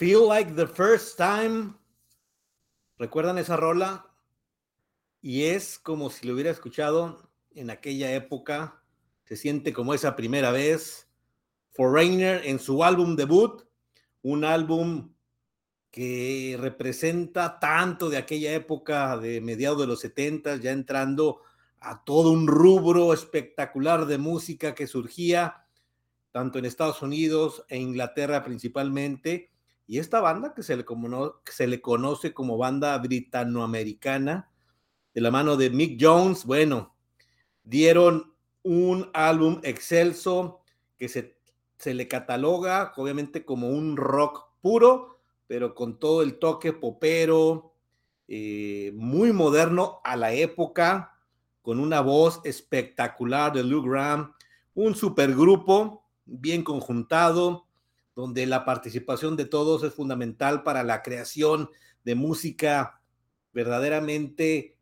Feel like the first time. ¿Recuerdan esa rola? Y es como si lo hubiera escuchado en aquella época. Se siente como esa primera vez. Foreigner en su álbum debut, un álbum que representa tanto de aquella época de mediados de los 70, ya entrando a todo un rubro espectacular de música que surgía tanto en Estados Unidos e Inglaterra principalmente. Y esta banda que se le, que se le conoce como banda britanoamericana, de la mano de Mick Jones, bueno, dieron un álbum excelso que se, se le cataloga obviamente como un rock puro, pero con todo el toque popero, eh, muy moderno a la época, con una voz espectacular de Lou Graham, un supergrupo bien conjuntado, donde la participación de todos es fundamental para la creación de música verdaderamente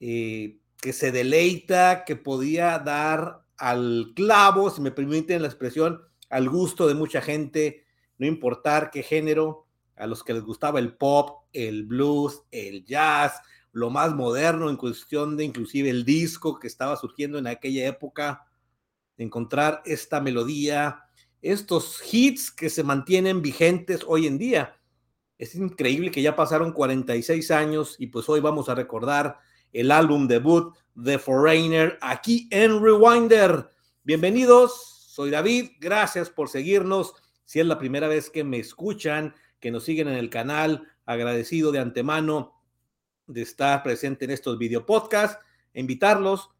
eh, que se deleita, que podía dar al clavo, si me permiten la expresión, al gusto de mucha gente, no importar qué género, a los que les gustaba el pop, el blues, el jazz, lo más moderno en cuestión de inclusive el disco que estaba surgiendo en aquella época, encontrar esta melodía, estos hits que se mantienen vigentes hoy en día. Es increíble que ya pasaron 46 años y pues hoy vamos a recordar el álbum debut de Foreigner aquí en Rewinder. Bienvenidos, soy David, gracias por seguirnos. Si es la primera vez que me escuchan, que nos siguen en el canal. Agradecido de antemano de estar presente en estos video podcasts. Invitarlos,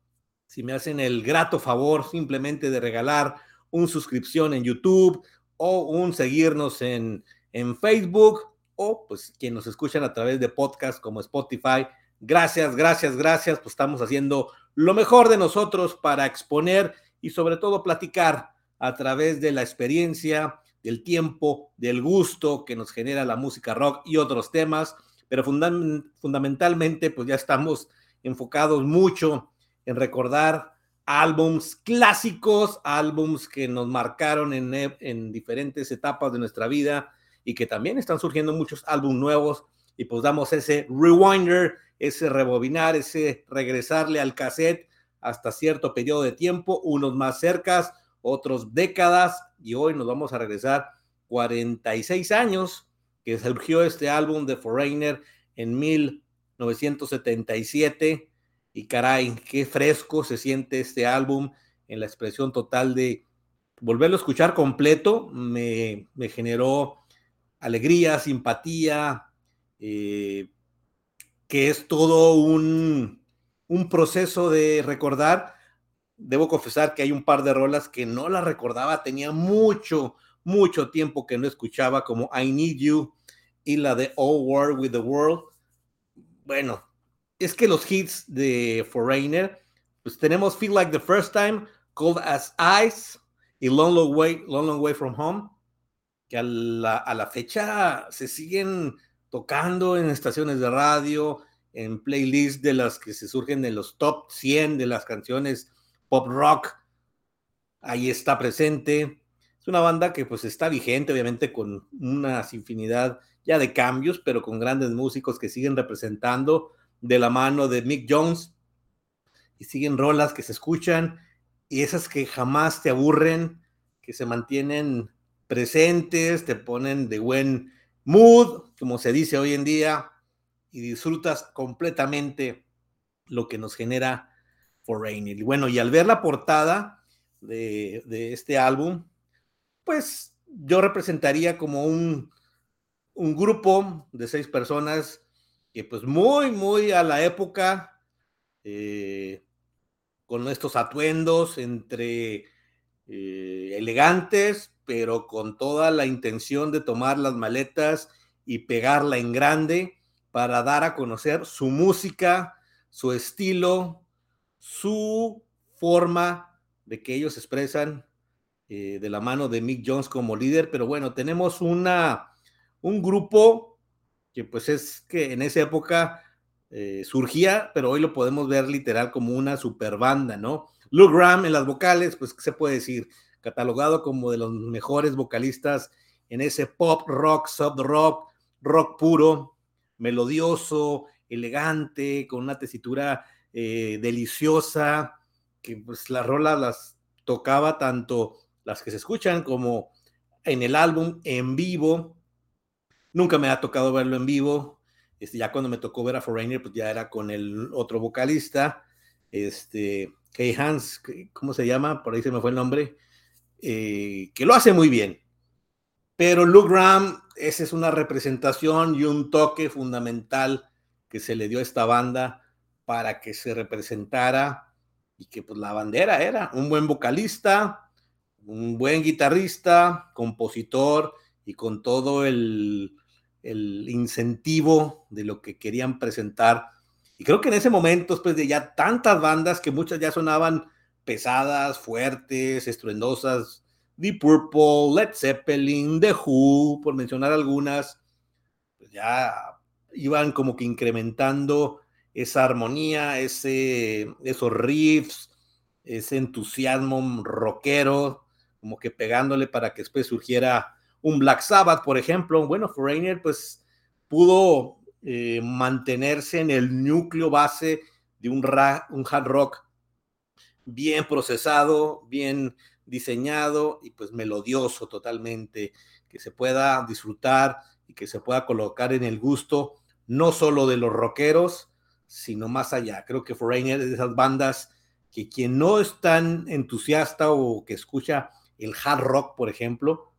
si me hacen el grato favor simplemente de regalar un suscripción en YouTube o un seguirnos en, en Facebook o pues quien nos escuchan a través de podcast como Spotify. Gracias, gracias, gracias. Pues estamos haciendo lo mejor de nosotros para exponer y sobre todo platicar a través de la experiencia del tiempo, del gusto que nos genera la música rock y otros temas, pero fundamentalmente pues ya estamos enfocados mucho en recordar álbums clásicos, álbums que nos marcaron en, e, en diferentes etapas de nuestra vida y que también están surgiendo muchos álbumes nuevos. Y pues damos ese rewinder, ese rebobinar, ese regresarle al cassette hasta cierto periodo de tiempo, unos más cercas, otros décadas, y hoy nos vamos a regresar 46 años que surgió este álbum de Foreigner en 1977 y caray, qué fresco se siente este álbum en la expresión total de volverlo a escuchar completo, me, generó alegría, simpatía, eh, que es todo un, un proceso de recordar debo confesar que hay un par de rolas que no las recordaba, tenía mucho, mucho tiempo que no escuchaba, como I Need You y la de All War with the World. Bueno, es que los hits de Foreigner, pues tenemos Feel Like the First Time, Cold as Ice y Long Long Way, Long Long Way from Home, que a la, a la fecha se siguen tocando en estaciones de radio, en playlists de las que se surgen de los top 100 de las canciones pop rock, ahí está presente. Es una banda que pues está vigente, obviamente, con una infinidad ya de cambios, pero con grandes músicos que siguen representando de la mano de Mick Jones y siguen rolas que se escuchan y esas que jamás te aburren, que se mantienen presentes, te ponen de buen mood, como se dice hoy en día, y disfrutas completamente lo que nos genera Foreigner. Y bueno, y al ver la portada de, este álbum, pues yo representaría como un, un grupo de seis personas que pues muy, muy a la época, eh, con estos atuendos entre eh, elegantes, pero con toda la intención de tomar las maletas y pegarla en grande para dar a conocer su música, su estilo, su forma de que ellos expresan eh, de la mano de Mick Jones como líder, pero bueno, tenemos una, un grupo que pues es que en esa época eh, surgía, pero hoy lo podemos ver literal como una super banda, ¿no? Luke Graham en las vocales, pues, ¿qué se puede decir? Catalogado como de los mejores vocalistas en ese pop rock, sub rock, rock puro, melodioso, elegante, con una tesitura eh, deliciosa, que pues las rolas las tocaba tanto las que se escuchan como en el álbum en vivo. Nunca me ha tocado verlo en vivo. Este, ya cuando me tocó ver a Foreigner, pues ya era con el otro vocalista, este, Kay Hans, ¿cómo se llama? Por ahí se me fue el nombre, eh, que lo hace muy bien. Pero Luke Graham, esa es una representación y un toque fundamental que se le dio a esta banda para que se representara y que pues la bandera era un buen vocalista, un buen guitarrista, compositor y con todo el, el incentivo de lo que querían presentar. Y creo que en ese momento, después de ya tantas bandas que muchas ya sonaban pesadas, fuertes, estruendosas, The Purple, Led Zeppelin, The Who, por mencionar algunas, pues ya iban como que incrementando esa armonía, ese, esos riffs, ese entusiasmo rockero, como que pegándole para que después surgiera un Black Sabbath, por ejemplo. Bueno, Foreigner pues pudo eh, mantenerse en el núcleo base de un, un hard rock bien procesado, bien diseñado y pues melodioso totalmente, que se pueda disfrutar y que se pueda colocar en el gusto no solo de los rockeros, sino más allá. Creo que Foreigner es de esas bandas que quien no es tan entusiasta o que escucha el hard rock, por ejemplo,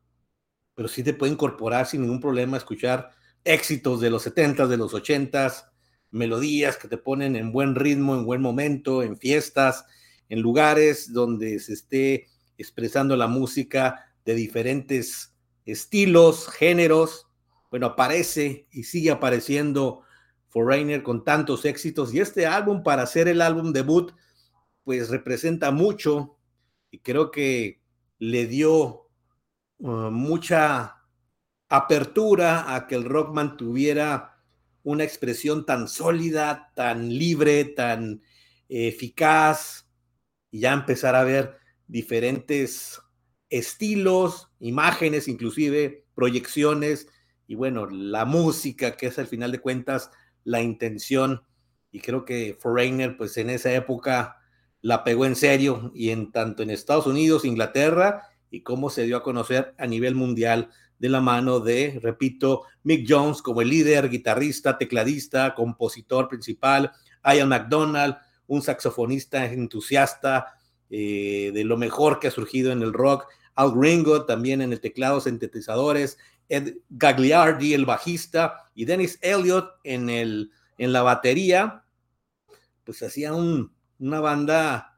pero sí te puede incorporar sin ningún problema escuchar éxitos de los 70s, de los 80s, melodías que te ponen en buen ritmo, en buen momento, en fiestas, en lugares donde se esté expresando la música de diferentes estilos, géneros. Bueno, aparece y sigue apareciendo Foreigner con tantos éxitos y este álbum para ser el álbum debut pues representa mucho y creo que le dio Uh, mucha apertura a que el rock mantuviera una expresión tan sólida, tan libre, tan eficaz, y ya empezar a ver diferentes estilos, imágenes, inclusive proyecciones, y bueno, la música, que es al final de cuentas la intención, y creo que Foreigner, pues en esa época la pegó en serio, y en tanto en Estados Unidos, Inglaterra, y cómo se dio a conocer a nivel mundial de la mano de, repito, Mick Jones como el líder, guitarrista, tecladista, compositor principal, Ian McDonald, un saxofonista entusiasta eh, de lo mejor que ha surgido en el rock, Al Gringo también en el teclado, sintetizadores, Ed Gagliardi, el bajista, y Dennis Elliott en, el, en la batería, pues hacía un, una banda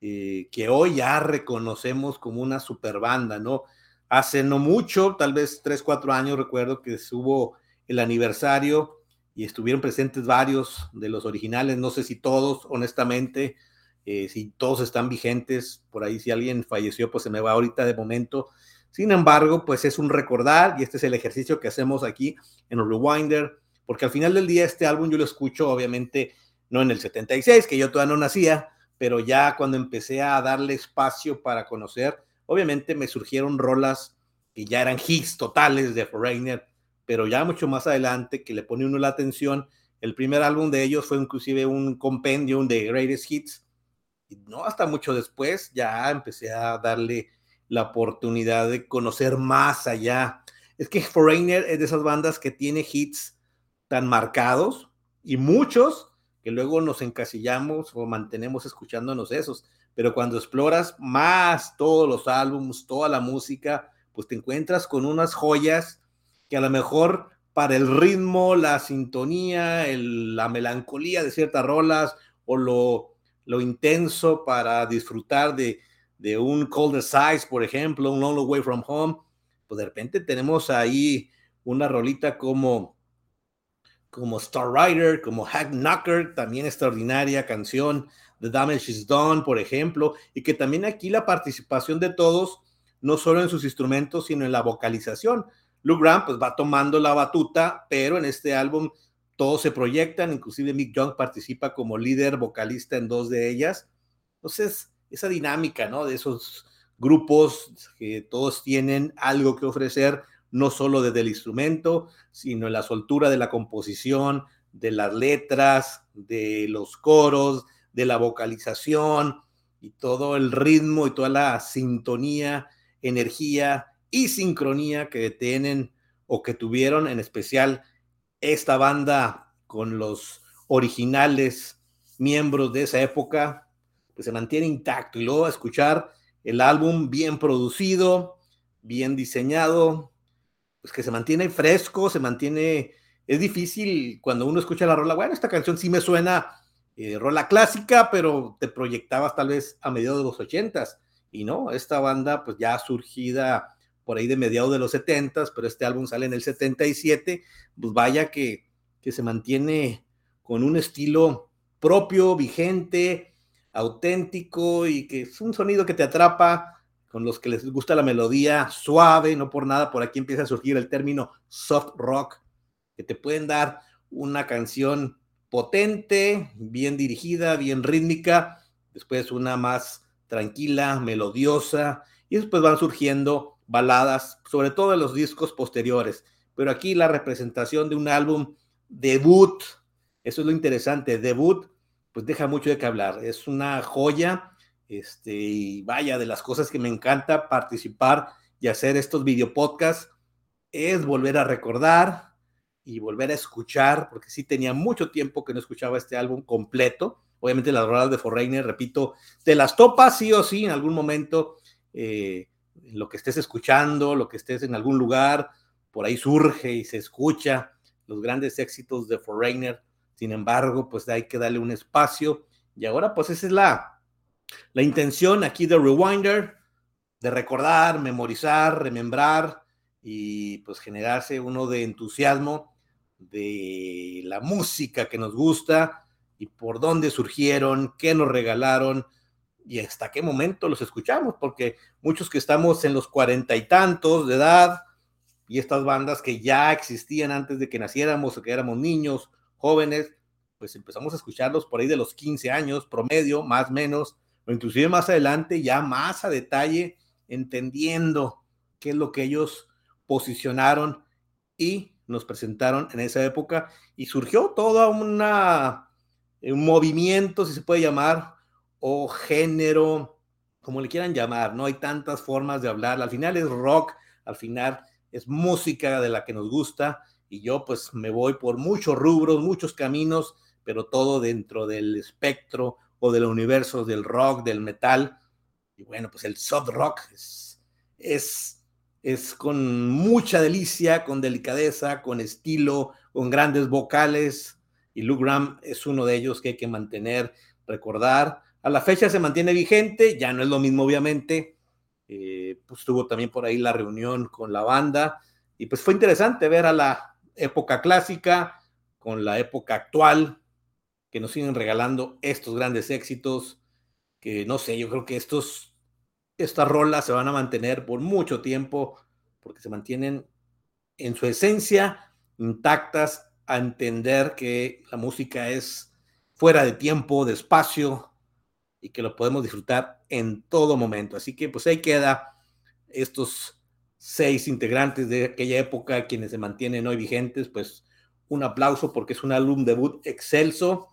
eh, que hoy ya reconocemos como una super banda, ¿no? Hace no mucho, tal vez tres, cuatro años, recuerdo que hubo el aniversario y estuvieron presentes varios de los originales, no sé si todos, honestamente, eh, si todos están vigentes, por ahí si alguien falleció, pues se me va ahorita de momento. Sin embargo, pues es un recordar y este es el ejercicio que hacemos aquí en Rewinder, porque al final del día este álbum yo lo escucho, obviamente, no en el 76, que yo todavía no nacía, pero ya cuando empecé a darle espacio para conocer, obviamente me surgieron rolas que ya eran hits totales de Foreigner, pero ya mucho más adelante que le pone uno la atención. El primer álbum de ellos fue inclusive un compendium de greatest hits. Y no hasta mucho después ya empecé a darle la oportunidad de conocer más allá. Es que Foreigner es de esas bandas que tiene hits tan marcados y muchos luego nos encasillamos o mantenemos escuchándonos esos. Pero cuando exploras más todos los álbumes, toda la música, pues te encuentras con unas joyas que a lo mejor para el ritmo, la sintonía, la melancolía de ciertas rolas o lo, lo intenso para disfrutar de, de un Cold Size, por ejemplo, un Long Way From Home, pues de repente tenemos ahí una rolita como como Star Rider, como Hack Knocker, también extraordinaria canción, The Damage is Done, por ejemplo, y que también aquí la participación de todos, no solo en sus instrumentos, sino en la vocalización. Luke Graham pues va tomando la batuta, pero en este álbum todos se proyectan, inclusive Mick Young participa como líder vocalista en dos de ellas. Entonces, esa dinámica, ¿no? De esos grupos que todos tienen algo que ofrecer, no solo desde el instrumento, sino en la soltura de la composición, de las letras, de los coros, de la vocalización y todo el ritmo y toda la sintonía, energía y sincronía que tienen o que tuvieron en especial esta banda con los originales miembros de esa época, pues se mantiene intacto. Y luego escuchar el álbum bien producido, bien diseñado, pues que se mantiene fresco, se mantiene, es difícil cuando uno escucha la rola, bueno, esta canción sí me suena eh, rola clásica, pero te proyectabas tal vez a mediados de los ochentas, y no, esta banda pues ya surgida por ahí de mediados de los setentas, pero este álbum sale en el 77, pues vaya que, que se mantiene con un estilo propio, vigente, auténtico y que es un sonido que te atrapa con los que les gusta la melodía suave, no por nada, por aquí empieza a surgir el término soft rock, que te pueden dar una canción potente, bien dirigida, bien rítmica, después una más tranquila, melodiosa, y después van surgiendo baladas, sobre todo en los discos posteriores. Pero aquí la representación de un álbum debut, eso es lo interesante, debut, pues deja mucho de qué hablar, es una joya este, y vaya, de las cosas que me encanta participar y hacer estos video podcasts es volver a recordar y volver a escuchar, porque sí tenía mucho tiempo que no escuchaba este álbum completo. Obviamente las rolas de Foreigner, repito, te las topas sí o sí en algún momento, eh, lo que estés escuchando, lo que estés en algún lugar, por ahí surge y se escucha los grandes éxitos de Foreigner. Sin embargo, pues hay que darle un espacio. Y ahora, pues esa es la, la intención aquí de Rewinder, de recordar, memorizar, remembrar y pues generarse uno de entusiasmo de la música que nos gusta y por dónde surgieron, qué nos regalaron y hasta qué momento los escuchamos, porque muchos que estamos en los cuarenta y tantos de edad y estas bandas que ya existían antes de que naciéramos o que éramos niños, jóvenes, pues empezamos a escucharlos por ahí de los 15 años, promedio, más o menos, o inclusive más adelante, ya más a detalle, entendiendo qué es lo que ellos posicionaron y nos presentaron en esa época. Y surgió todo una, un movimiento, si se puede llamar, o género, como le quieran llamar, no hay tantas formas de hablar, al final es rock, al final es música de la que nos gusta y yo pues me voy por muchos rubros, muchos caminos, pero todo dentro del espectro o del universo del rock, del metal. Y bueno, pues el soft rock es, es, es con mucha delicia, con delicadeza, con estilo, con grandes vocales. Y Lou Graham es uno de ellos que hay que mantener, recordar. A la fecha se mantiene vigente, ya no es lo mismo, obviamente. Eh, pues tuvo también por ahí la reunión con la banda. Y pues fue interesante ver a la época clásica con la época actual, que nos siguen regalando estos grandes éxitos, que no sé, yo creo que estos, estas rolas se van a mantener por mucho tiempo, porque se mantienen en su esencia intactas a entender que la música es fuera de tiempo, de espacio, y que lo podemos disfrutar en todo momento. Así que pues ahí queda estos seis integrantes de aquella época, quienes se mantienen hoy vigentes, pues un aplauso porque es un álbum debut excelso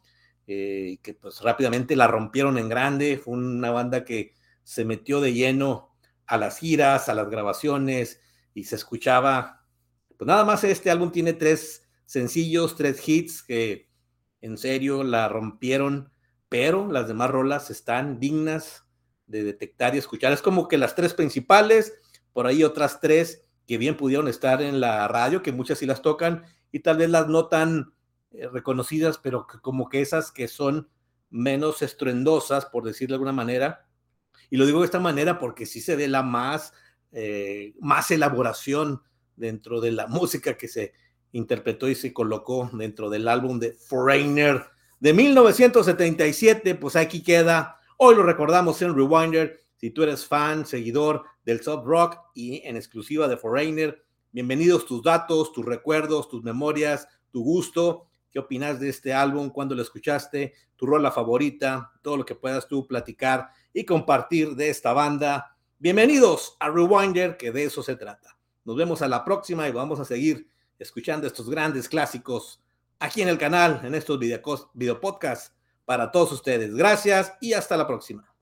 eh, que pues rápidamente la rompieron en grande, fue una banda que se metió de lleno a las giras, a las grabaciones y se escuchaba, pues nada más este álbum tiene tres sencillos, tres hits que en serio la rompieron, pero las demás rolas están dignas de detectar y escuchar. Es como que las tres principales, por ahí otras tres que bien pudieron estar en la radio, que muchas sí las tocan y tal vez las no tan reconocidas, pero como que esas que son menos estruendosas, por decirlo de alguna manera. Y lo digo de esta manera porque sí se ve la más, eh, más elaboración dentro de la música que se interpretó y se colocó dentro del álbum de Foreigner de 1977. Pues aquí queda. Hoy lo recordamos en Rewinder. Si tú eres fan, seguidor del soft rock y en exclusiva de Foreigner, bienvenidos tus datos, tus recuerdos, tus memorias, tu gusto qué opinas de este álbum, cuándo lo escuchaste, tu rola favorita, todo lo que puedas tú platicar y compartir de esta banda. Bienvenidos a Rewinder, que de eso se trata, Nos vemos a la próxima y vamos a seguir escuchando estos grandes clásicos aquí en el canal, en estos video, video podcasts para todos ustedes. Gracias y hasta la próxima.